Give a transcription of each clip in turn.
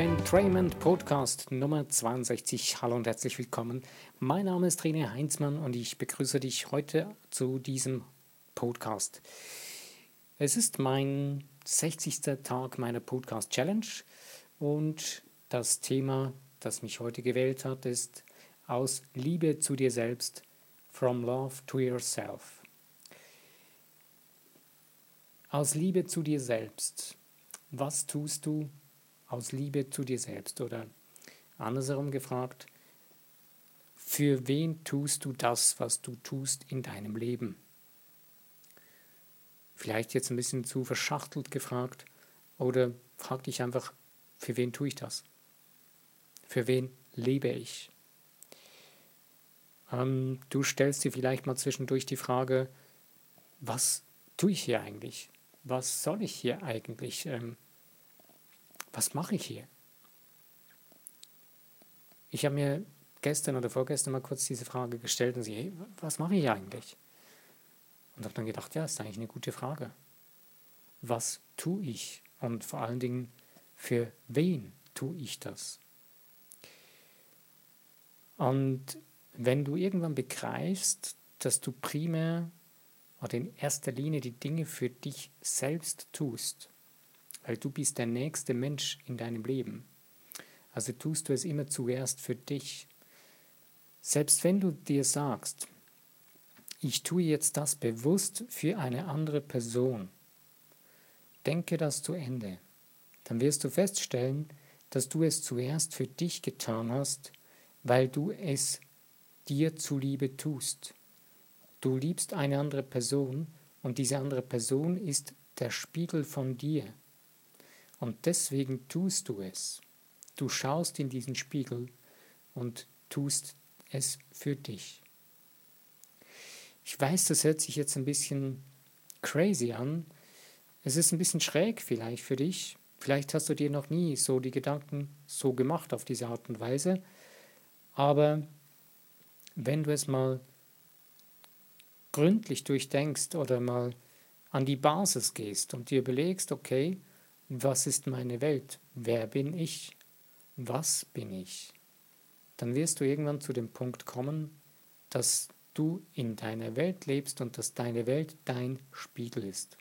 Entrainment Podcast Nummer 62. Hallo und herzlich willkommen. Mein Name ist René Heinzmann und ich begrüße dich heute zu diesem Podcast. Es ist mein 60. Tag meiner Podcast Challenge und das Thema, das mich heute gewählt hat, ist aus Liebe zu dir selbst, from love to yourself. Aus Liebe zu dir selbst. Was tust du aus Liebe zu dir selbst? Oder andersherum gefragt, für wen tust du das, was du tust in deinem Leben? Vielleicht jetzt ein bisschen zu verschachtelt gefragt oder frag dich einfach, für wen tue ich das? Für wen lebe ich? Ähm, du stellst dir vielleicht mal zwischendurch die Frage, was tue ich hier eigentlich? Was soll ich hier eigentlich? Ähm, was mache ich hier? Ich habe mir gestern oder vorgestern mal kurz diese Frage gestellt und sie, hey, was mache ich eigentlich? Und habe dann gedacht, ja, ist eigentlich eine gute Frage. Was tue ich? Und vor allen Dingen, für wen tue ich das? Und wenn du irgendwann begreifst, dass du primär oder in erster Linie die Dinge für dich selbst tust, weil du bist der nächste Mensch in deinem Leben. Also tust du es immer zuerst für dich. Selbst wenn du dir sagst, ich tue jetzt das bewusst für eine andere Person, denke das zu Ende. Dann wirst du feststellen, dass du es zuerst für dich getan hast, weil du es dir zuliebe tust. Du liebst eine andere Person und diese andere Person ist der Spiegel von dir. Und deswegen tust du es. Du schaust in diesen Spiegel und tust es für dich. Ich weiß, das hört sich jetzt ein bisschen crazy an. Es ist ein bisschen schräg vielleicht für dich. Vielleicht hast du dir noch nie so die Gedanken so gemacht auf diese Art und Weise. Aber wenn du es mal gründlich durchdenkst oder mal an die Basis gehst und dir überlegst, okay, was ist meine Welt? Wer bin ich? Was bin ich? Dann wirst du irgendwann zu dem Punkt kommen, dass du in deiner Welt lebst und dass deine Welt dein Spiegel ist.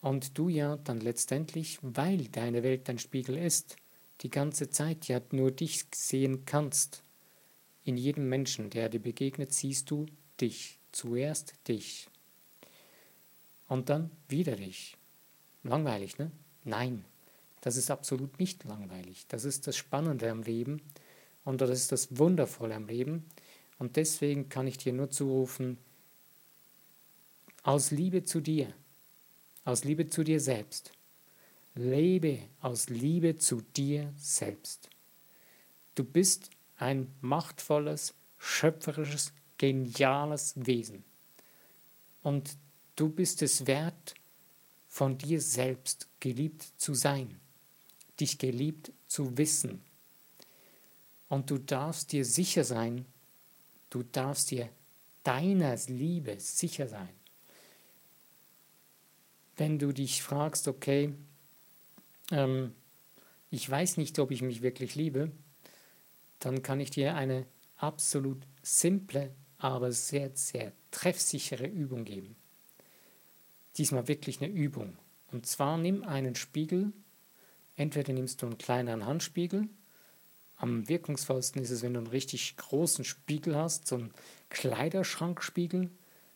Und du ja dann letztendlich, weil deine Welt dein Spiegel ist, die ganze Zeit ja nur dich sehen kannst. In jedem Menschen, der dir begegnet, siehst du dich, zuerst dich. Und dann wieder dich. Langweilig, ne? Nein, das ist absolut nicht langweilig. Das ist das Spannende am Leben und das ist das Wundervolle am Leben. Und deswegen kann ich dir nur zurufen, aus Liebe zu dir, aus Liebe zu dir selbst, lebe aus Liebe zu dir selbst. Du bist ein machtvolles, schöpferisches, geniales Wesen. Und du bist es wert, von dir selbst geliebt zu sein, dich geliebt zu wissen. Und du darfst dir sicher sein, du darfst dir deiner Liebe sicher sein. Wenn du dich fragst, okay, ähm, ich weiß nicht, ob ich mich wirklich liebe, dann kann ich dir eine absolut simple, aber sehr, sehr treffsichere Übung geben diesmal wirklich eine Übung. Und zwar nimm einen Spiegel, entweder nimmst du einen kleineren Handspiegel, am wirkungsvollsten ist es, wenn du einen richtig großen Spiegel hast, so einen Kleiderschrankspiegel,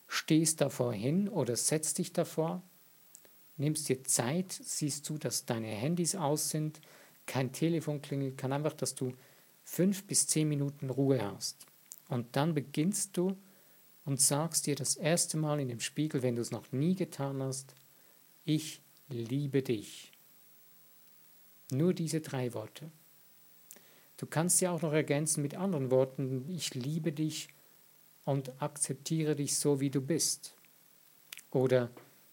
stehst davor hin oder setzt dich davor, nimmst dir Zeit, siehst du, dass deine Handys aus sind, kein Telefon klingelt, kann einfach, dass du fünf bis zehn Minuten Ruhe hast. Und dann beginnst du und sagst dir das erste Mal in dem Spiegel, wenn du es noch nie getan hast, ich liebe dich. Nur diese drei Worte. Du kannst sie auch noch ergänzen mit anderen Worten, ich liebe dich und akzeptiere dich so, wie du bist. Oder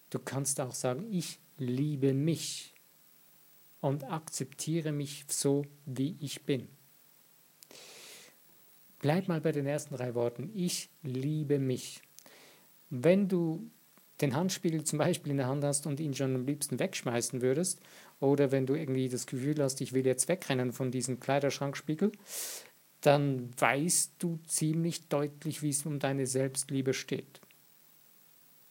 du kannst auch sagen, ich liebe mich und akzeptiere mich so, wie ich bin. Bleib mal bei den ersten drei Worten. Ich liebe mich. Wenn du den Handspiegel zum Beispiel in der Hand hast und ihn schon am liebsten wegschmeißen würdest, oder wenn du irgendwie das Gefühl hast, ich will jetzt wegrennen von diesem Kleiderschrankspiegel, dann weißt du ziemlich deutlich, wie es um deine Selbstliebe steht.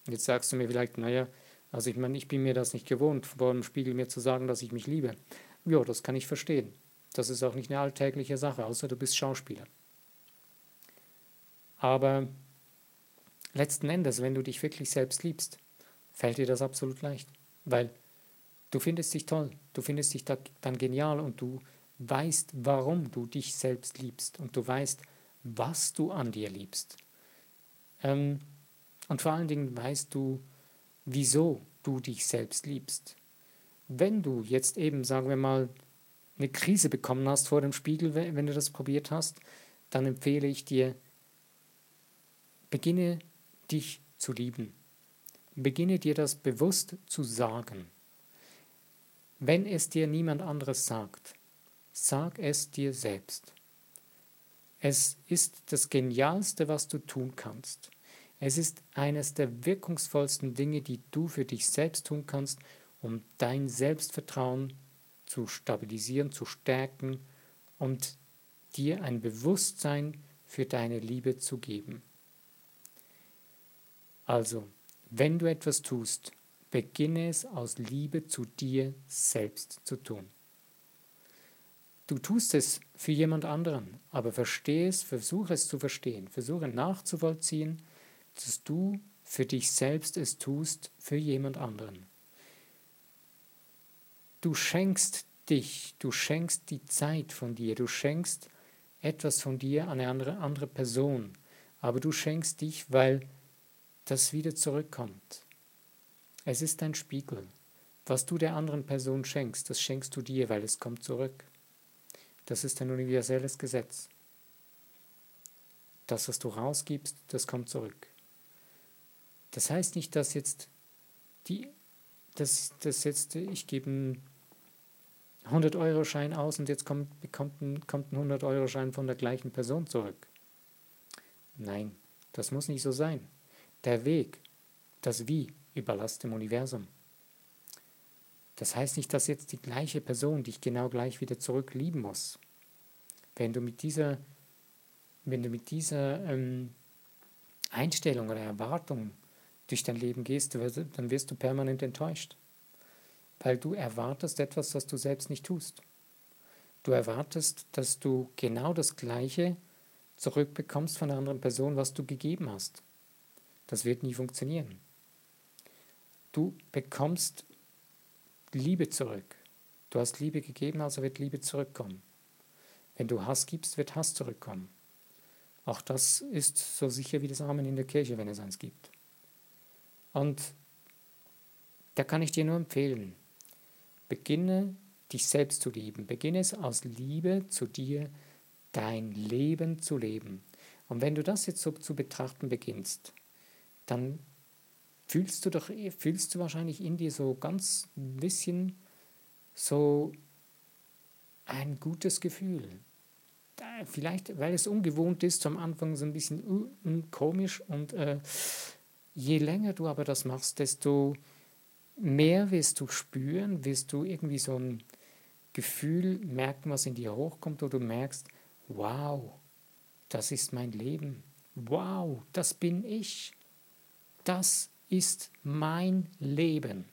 Jetzt sagst du mir vielleicht, naja, also ich meine, ich bin mir das nicht gewohnt, vor dem Spiegel mir zu sagen, dass ich mich liebe. Ja, das kann ich verstehen. Das ist auch nicht eine alltägliche Sache, außer du bist Schauspieler. Aber letzten Endes, wenn du dich wirklich selbst liebst, fällt dir das absolut leicht, weil du findest dich toll, du findest dich dann genial und du weißt, warum du dich selbst liebst und du weißt, was du an dir liebst. Ähm, und vor allen Dingen weißt du, wieso du dich selbst liebst. Wenn du jetzt eben, sagen wir mal, eine Krise bekommen hast vor dem Spiegel, wenn du das probiert hast, dann empfehle ich dir, beginne dich zu lieben. Beginne dir das bewusst zu sagen. Wenn es dir niemand anderes sagt, sag es dir selbst. Es ist das Genialste, was du tun kannst. Es ist eines der wirkungsvollsten Dinge, die du für dich selbst tun kannst, um dein Selbstvertrauen zu stabilisieren, zu stärken und dir ein Bewusstsein für deine Liebe zu geben. Also, wenn du etwas tust, beginne es aus Liebe zu dir selbst zu tun. Du tust es für jemand anderen, aber verstehe es, versuche es zu verstehen, versuche nachzuvollziehen, dass du für dich selbst es tust für jemand anderen. Du schenkst dich, du schenkst die Zeit von dir, du schenkst etwas von dir an eine andere, andere Person, aber du schenkst dich, weil das wieder zurückkommt. Es ist ein Spiegel. Was du der anderen Person schenkst, das schenkst du dir, weil es kommt zurück. Das ist ein universelles Gesetz. Das, was du rausgibst, das kommt zurück. Das heißt nicht, dass jetzt die, dass, dass jetzt ich gebe einen 100-Euro-Schein aus und jetzt kommt, kommt ein, kommt ein 100-Euro-Schein von der gleichen Person zurück. Nein, das muss nicht so sein. Der Weg, das Wie überlasst dem Universum. Das heißt nicht, dass jetzt die gleiche Person dich genau gleich wieder zurück lieben muss. Wenn du mit dieser, wenn du mit dieser ähm, Einstellung oder Erwartung durch dein Leben gehst, dann wirst du permanent enttäuscht. Weil du erwartest etwas, was du selbst nicht tust. Du erwartest, dass du genau das Gleiche zurückbekommst von der anderen Person, was du gegeben hast. Das wird nie funktionieren. Du bekommst Liebe zurück. Du hast Liebe gegeben, also wird Liebe zurückkommen. Wenn du Hass gibst, wird Hass zurückkommen. Auch das ist so sicher wie das Amen in der Kirche, wenn es eins gibt. Und da kann ich dir nur empfehlen, beginne dich selbst zu lieben. Beginne es aus Liebe zu dir, dein Leben zu leben. Und wenn du das jetzt so zu betrachten beginnst, dann fühlst du doch, fühlst du wahrscheinlich in dir so ganz ein bisschen so ein gutes Gefühl. Vielleicht, weil es ungewohnt ist, am Anfang so ein bisschen uh, uh, komisch und äh, je länger du aber das machst, desto mehr wirst du spüren, wirst du irgendwie so ein Gefühl merken, was in dir hochkommt, wo du merkst, wow, das ist mein Leben, wow, das bin ich, das ist mein Leben.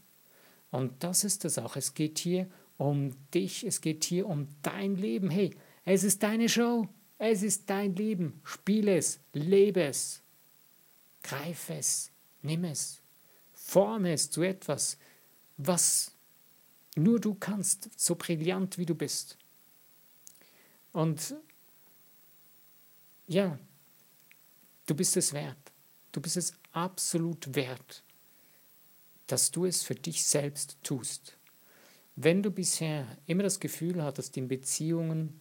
Und das ist es auch. Es geht hier um dich, es geht hier um dein Leben. Hey, es ist deine Show, es ist dein Leben. Spiel es, lebe es, greif es, nimm es, forme es zu etwas, was nur du kannst, so brillant wie du bist. Und ja, du bist es wert. Du bist es absolut wert, dass du es für dich selbst tust. Wenn du bisher immer das Gefühl hattest, in Beziehungen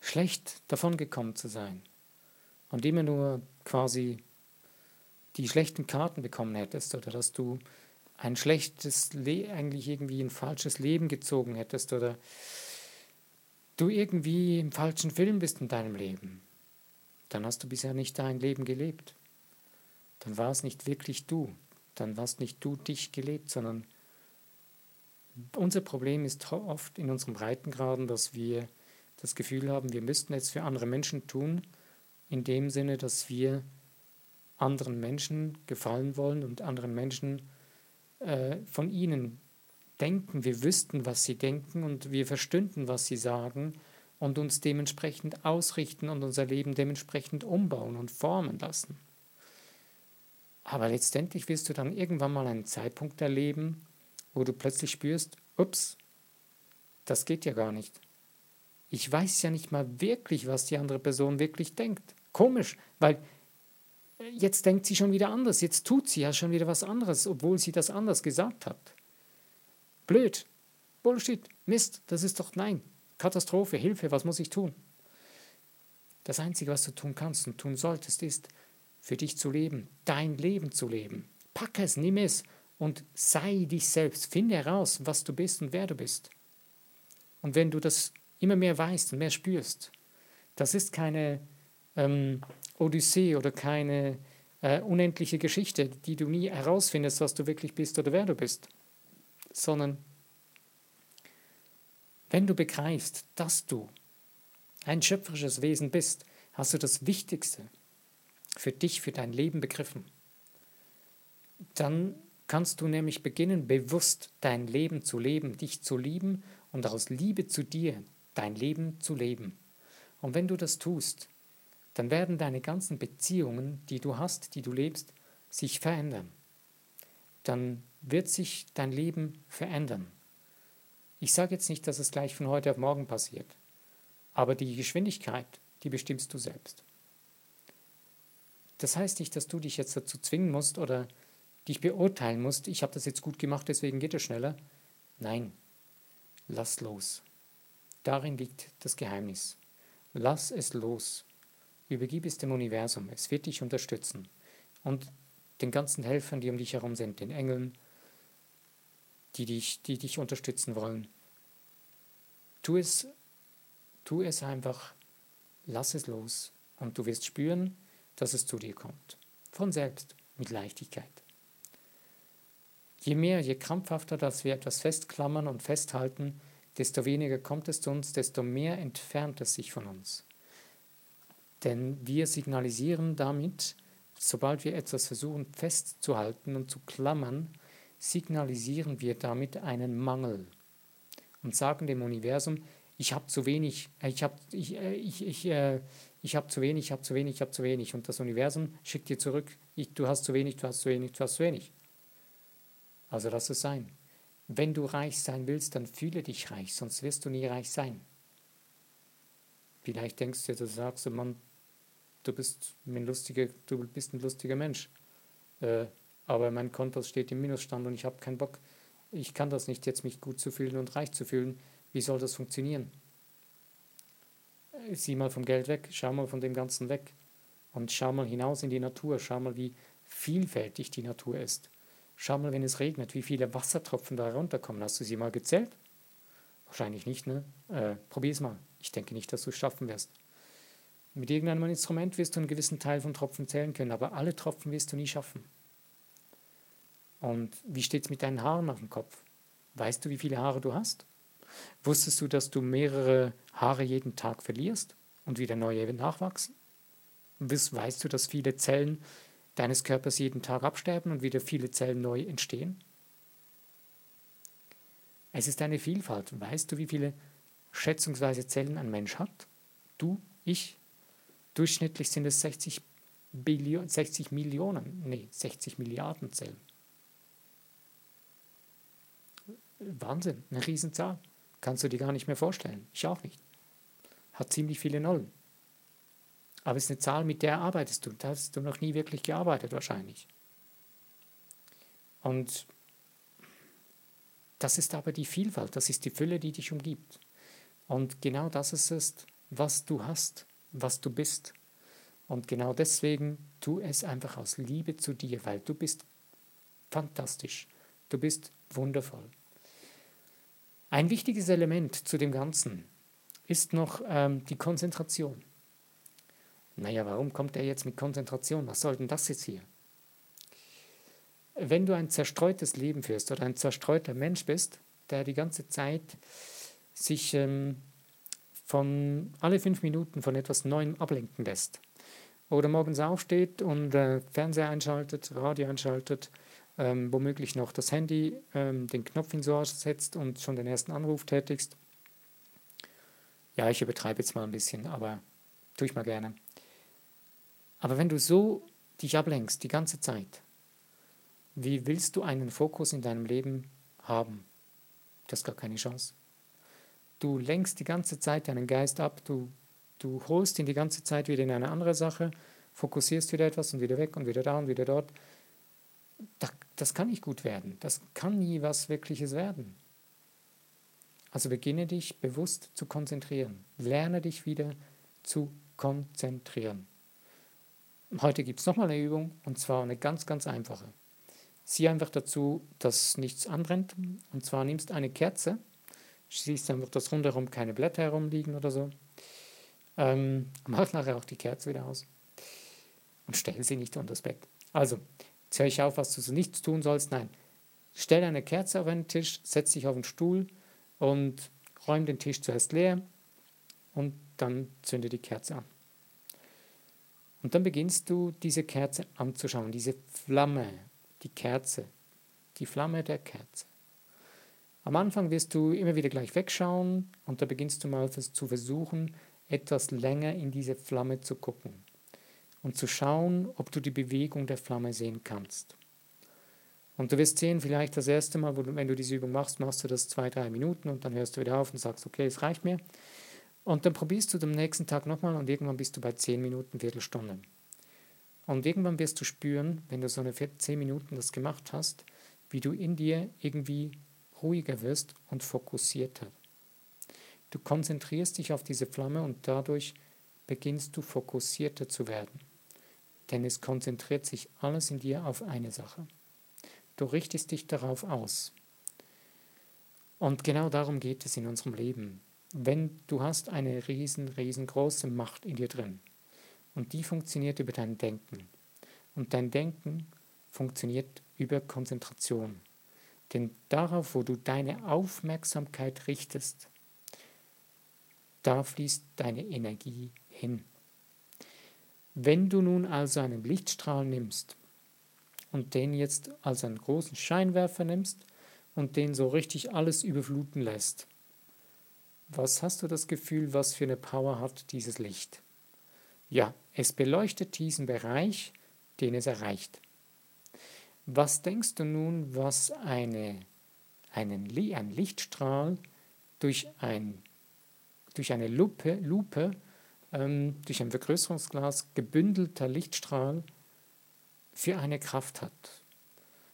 schlecht davongekommen zu sein und immer nur quasi die schlechten Karten bekommen hättest oder dass du ein schlechtes, Le eigentlich irgendwie ein falsches Leben gezogen hättest oder du irgendwie im falschen Film bist in deinem Leben, dann hast du bisher nicht dein Leben gelebt. Dann war es nicht wirklich du, dann warst nicht du dich gelebt, sondern unser Problem ist oft in unseren Breitengraden, dass wir das Gefühl haben, wir müssten jetzt für andere Menschen tun, in dem Sinne, dass wir anderen Menschen gefallen wollen und anderen Menschen äh, von ihnen denken, wir wüssten, was sie denken und wir verstünden, was sie sagen und uns dementsprechend ausrichten und unser Leben dementsprechend umbauen und formen lassen. Aber letztendlich wirst du dann irgendwann mal einen Zeitpunkt erleben, wo du plötzlich spürst, ups, das geht ja gar nicht. Ich weiß ja nicht mal wirklich, was die andere Person wirklich denkt. Komisch, weil jetzt denkt sie schon wieder anders, jetzt tut sie ja schon wieder was anderes, obwohl sie das anders gesagt hat. Blöd, Bullshit, Mist, das ist doch nein. Katastrophe, Hilfe, was muss ich tun? Das Einzige, was du tun kannst und tun solltest, ist, für dich zu leben, dein Leben zu leben. Pack es, nimm es und sei dich selbst. Finde heraus, was du bist und wer du bist. Und wenn du das immer mehr weißt und mehr spürst, das ist keine ähm, Odyssee oder keine äh, unendliche Geschichte, die du nie herausfindest, was du wirklich bist oder wer du bist, sondern wenn du begreifst, dass du ein schöpferisches Wesen bist, hast du das Wichtigste für dich, für dein Leben begriffen. Dann kannst du nämlich beginnen, bewusst dein Leben zu leben, dich zu lieben und aus Liebe zu dir dein Leben zu leben. Und wenn du das tust, dann werden deine ganzen Beziehungen, die du hast, die du lebst, sich verändern. Dann wird sich dein Leben verändern. Ich sage jetzt nicht, dass es gleich von heute auf morgen passiert, aber die Geschwindigkeit, die bestimmst du selbst. Das heißt nicht, dass du dich jetzt dazu zwingen musst oder dich beurteilen musst, ich habe das jetzt gut gemacht, deswegen geht es schneller. Nein, lass los. Darin liegt das Geheimnis. Lass es los. Übergib es dem Universum. Es wird dich unterstützen. Und den ganzen Helfern, die um dich herum sind, den Engeln, die dich, die dich unterstützen wollen. Tu es, tu es einfach, lass es los und du wirst spüren, dass es zu dir kommt. Von selbst, mit Leichtigkeit. Je mehr, je krampfhafter, dass wir etwas festklammern und festhalten, desto weniger kommt es zu uns, desto mehr entfernt es sich von uns. Denn wir signalisieren damit, sobald wir etwas versuchen festzuhalten und zu klammern, signalisieren wir damit einen Mangel und sagen dem Universum, ich habe zu wenig, ich habe ich, äh, ich, ich, äh, ich hab zu wenig, ich habe zu wenig, ich habe zu wenig. Und das Universum schickt dir zurück, ich, du hast zu wenig, du hast zu wenig, du hast zu wenig. Also lass es sein. Wenn du reich sein willst, dann fühle dich reich, sonst wirst du nie reich sein. Vielleicht denkst du, du sagst, Mann, du bist ein lustiger, du bist ein lustiger Mensch. Äh, aber mein Konto steht im Minusstand und ich habe keinen Bock. Ich kann das nicht, jetzt mich gut zu fühlen und reich zu fühlen. Wie soll das funktionieren? Äh, sieh mal vom Geld weg, schau mal von dem Ganzen weg und schau mal hinaus in die Natur, schau mal, wie vielfältig die Natur ist. Schau mal, wenn es regnet, wie viele Wassertropfen da runterkommen. Hast du sie mal gezählt? Wahrscheinlich nicht, ne? Äh, Probier es mal. Ich denke nicht, dass du es schaffen wirst. Mit irgendeinem Instrument wirst du einen gewissen Teil von Tropfen zählen können, aber alle Tropfen wirst du nie schaffen. Und wie steht es mit deinen Haaren auf dem Kopf? Weißt du, wie viele Haare du hast? Wusstest du, dass du mehrere Haare jeden Tag verlierst und wieder neue nachwachsen? Weißt du, dass viele Zellen deines Körpers jeden Tag absterben und wieder viele Zellen neu entstehen? Es ist eine Vielfalt. Weißt du, wie viele schätzungsweise Zellen ein Mensch hat? Du, ich, Durchschnittlich sind es 60, Billion, 60 Millionen, nee, 60 Milliarden Zellen. Wahnsinn, eine Riesenzahl. Kannst du dir gar nicht mehr vorstellen. Ich auch nicht. Hat ziemlich viele Nullen. Aber es ist eine Zahl, mit der arbeitest du. Da hast du noch nie wirklich gearbeitet wahrscheinlich. Und das ist aber die Vielfalt, das ist die Fülle, die dich umgibt. Und genau das ist es, was du hast was du bist. Und genau deswegen tu es einfach aus Liebe zu dir, weil du bist fantastisch. Du bist wundervoll. Ein wichtiges Element zu dem Ganzen ist noch ähm, die Konzentration. Naja, warum kommt er jetzt mit Konzentration? Was soll denn das jetzt hier? wenn du ein zerstreutes Leben führst oder ein zerstreuter Mensch bist, der die ganze Zeit sich ähm, von alle fünf Minuten von etwas Neuem ablenken lässt. Oder morgens aufsteht und äh, Fernseher einschaltet, Radio einschaltet, ähm, womöglich noch das Handy, ähm, den Knopf ins Ohr setzt und schon den ersten Anruf tätigst. Ja, ich übertreibe jetzt mal ein bisschen, aber tue ich mal gerne. Aber wenn du so dich ablenkst die ganze Zeit, wie willst du einen Fokus in deinem Leben haben? Das ist gar keine Chance. Du lenkst die ganze Zeit deinen Geist ab, du, du holst ihn die ganze Zeit wieder in eine andere Sache, fokussierst wieder etwas und wieder weg und wieder da und wieder dort. Das kann nicht gut werden. Das kann nie was Wirkliches werden. Also beginne dich bewusst zu konzentrieren. Lerne dich wieder zu konzentrieren. Heute gibt es nochmal eine Übung und zwar eine ganz, ganz einfache. Sieh einfach dazu, dass nichts anbrennt. Und zwar nimmst eine Kerze, siehst einfach, dass rundherum keine Blätter herumliegen oder so. Ähm, mach nachher auch die Kerze wieder aus. Und stell sie nicht unter das Bett. Also, jetzt höre ich auf, was du so nichts tun sollst. Nein, stell eine Kerze auf einen Tisch, setz dich auf einen Stuhl und räum den Tisch zuerst leer und dann zünde die Kerze an. Und dann beginnst du diese Kerze anzuschauen, diese Flamme die Kerze, die Flamme der Kerze. Am Anfang wirst du immer wieder gleich wegschauen und da beginnst du mal zu versuchen, etwas länger in diese Flamme zu gucken und zu schauen, ob du die Bewegung der Flamme sehen kannst. Und du wirst sehen, vielleicht das erste Mal, wenn du diese Übung machst, machst du das zwei, drei Minuten und dann hörst du wieder auf und sagst, okay, es reicht mir. Und dann probierst du am nächsten Tag nochmal und irgendwann bist du bei zehn Minuten, Viertelstunde. Und irgendwann wirst du spüren, wenn du so eine 10 Minuten das gemacht hast, wie du in dir irgendwie ruhiger wirst und fokussierter. Du konzentrierst dich auf diese Flamme und dadurch beginnst du fokussierter zu werden. Denn es konzentriert sich alles in dir auf eine Sache. Du richtest dich darauf aus. Und genau darum geht es in unserem Leben. Wenn du hast eine riesen, riesengroße Macht in dir drin, und die funktioniert über dein Denken. Und dein Denken funktioniert über Konzentration. Denn darauf, wo du deine Aufmerksamkeit richtest, da fließt deine Energie hin. Wenn du nun also einen Lichtstrahl nimmst und den jetzt als einen großen Scheinwerfer nimmst und den so richtig alles überfluten lässt, was hast du das Gefühl, was für eine Power hat dieses Licht? Ja, es beleuchtet diesen Bereich, den es erreicht. Was denkst du nun, was eine, einen, ein Lichtstrahl durch, ein, durch eine Lupe, Lupe ähm, durch ein Vergrößerungsglas gebündelter Lichtstrahl für eine Kraft hat?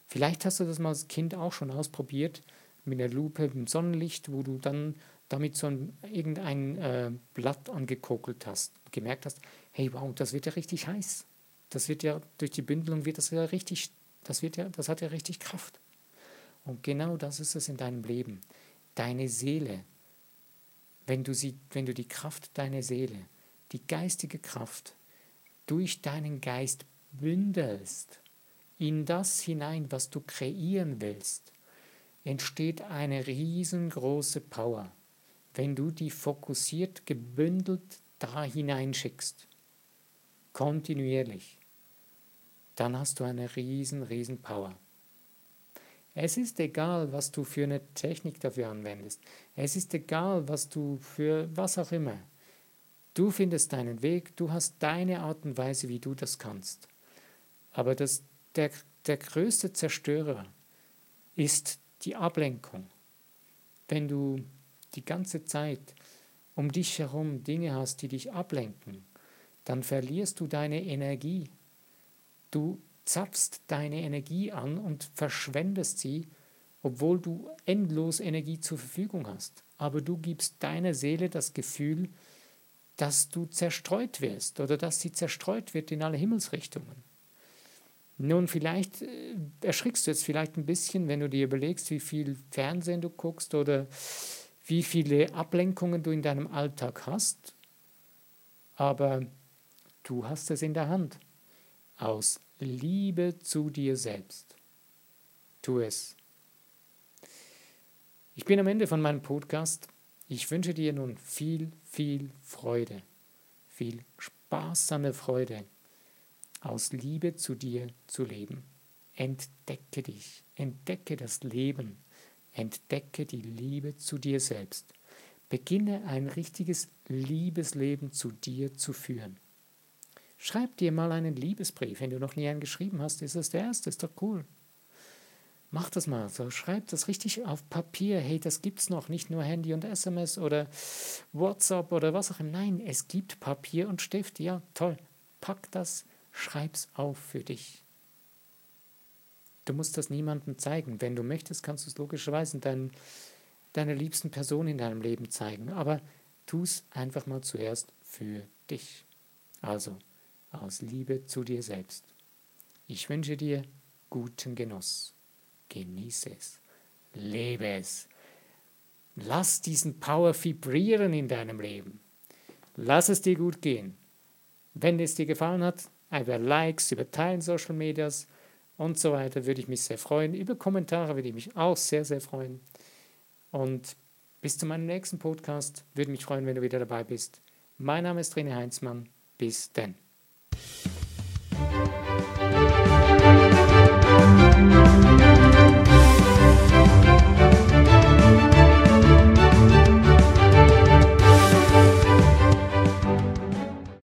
Vielleicht hast du das mal als Kind auch schon ausprobiert mit einer Lupe im Sonnenlicht, wo du dann damit so ein, irgendein äh, Blatt angekokelt hast, gemerkt hast, hey wow, das wird ja richtig heiß. Das wird ja, durch die Bündelung wird das ja richtig, das wird ja, das hat ja richtig Kraft. Und genau das ist es in deinem Leben. Deine Seele, wenn du, sie, wenn du die Kraft deiner Seele, die geistige Kraft, durch deinen Geist bündelst, in das hinein, was du kreieren willst, entsteht eine riesengroße Power wenn du die fokussiert gebündelt da hineinschickst, kontinuierlich, dann hast du eine riesen, riesen Power. Es ist egal, was du für eine Technik dafür anwendest. Es ist egal, was du für was auch immer. Du findest deinen Weg, du hast deine Art und Weise, wie du das kannst. Aber das, der, der größte Zerstörer ist die Ablenkung. Wenn du die ganze Zeit um dich herum Dinge hast, die dich ablenken, dann verlierst du deine Energie. Du zapfst deine Energie an und verschwendest sie, obwohl du endlos Energie zur Verfügung hast. Aber du gibst deiner Seele das Gefühl, dass du zerstreut wirst oder dass sie zerstreut wird in alle Himmelsrichtungen. Nun, vielleicht äh, erschrickst du jetzt vielleicht ein bisschen, wenn du dir überlegst, wie viel Fernsehen du guckst oder wie viele Ablenkungen du in deinem Alltag hast, aber du hast es in der Hand. Aus Liebe zu dir selbst. tu es. Ich bin am Ende von meinem Podcast. Ich wünsche dir nun viel, viel Freude, viel sparsame Freude, aus Liebe zu dir zu leben. Entdecke dich, entdecke das Leben, entdecke die Liebe zu dir selbst. Beginne ein richtiges Liebesleben zu dir zu führen. Schreib dir mal einen Liebesbrief. Wenn du noch nie einen geschrieben hast, ist das der erste, ist doch cool. Mach das mal so, schreib das richtig auf Papier. Hey, das gibt's noch, nicht nur Handy und SMS oder WhatsApp oder was auch immer. Nein, es gibt Papier und Stift. Ja, toll. Pack das, schreib's auf für dich. Du musst das niemandem zeigen. Wenn du möchtest, kannst du es logischerweise dein, deiner liebsten Person in deinem Leben zeigen. Aber tu es einfach mal zuerst für dich. Also aus Liebe zu dir selbst. Ich wünsche dir guten Genuss. Genieße es. Lebe es. Lass diesen Power vibrieren in deinem Leben. Lass es dir gut gehen. Wenn es dir gefallen hat, über Likes, über Teilen Social Medias und so weiter würde ich mich sehr freuen. Über Kommentare würde ich mich auch sehr, sehr freuen. Und bis zu meinem nächsten Podcast würde mich freuen, wenn du wieder dabei bist. Mein Name ist René Heinzmann. Bis denn.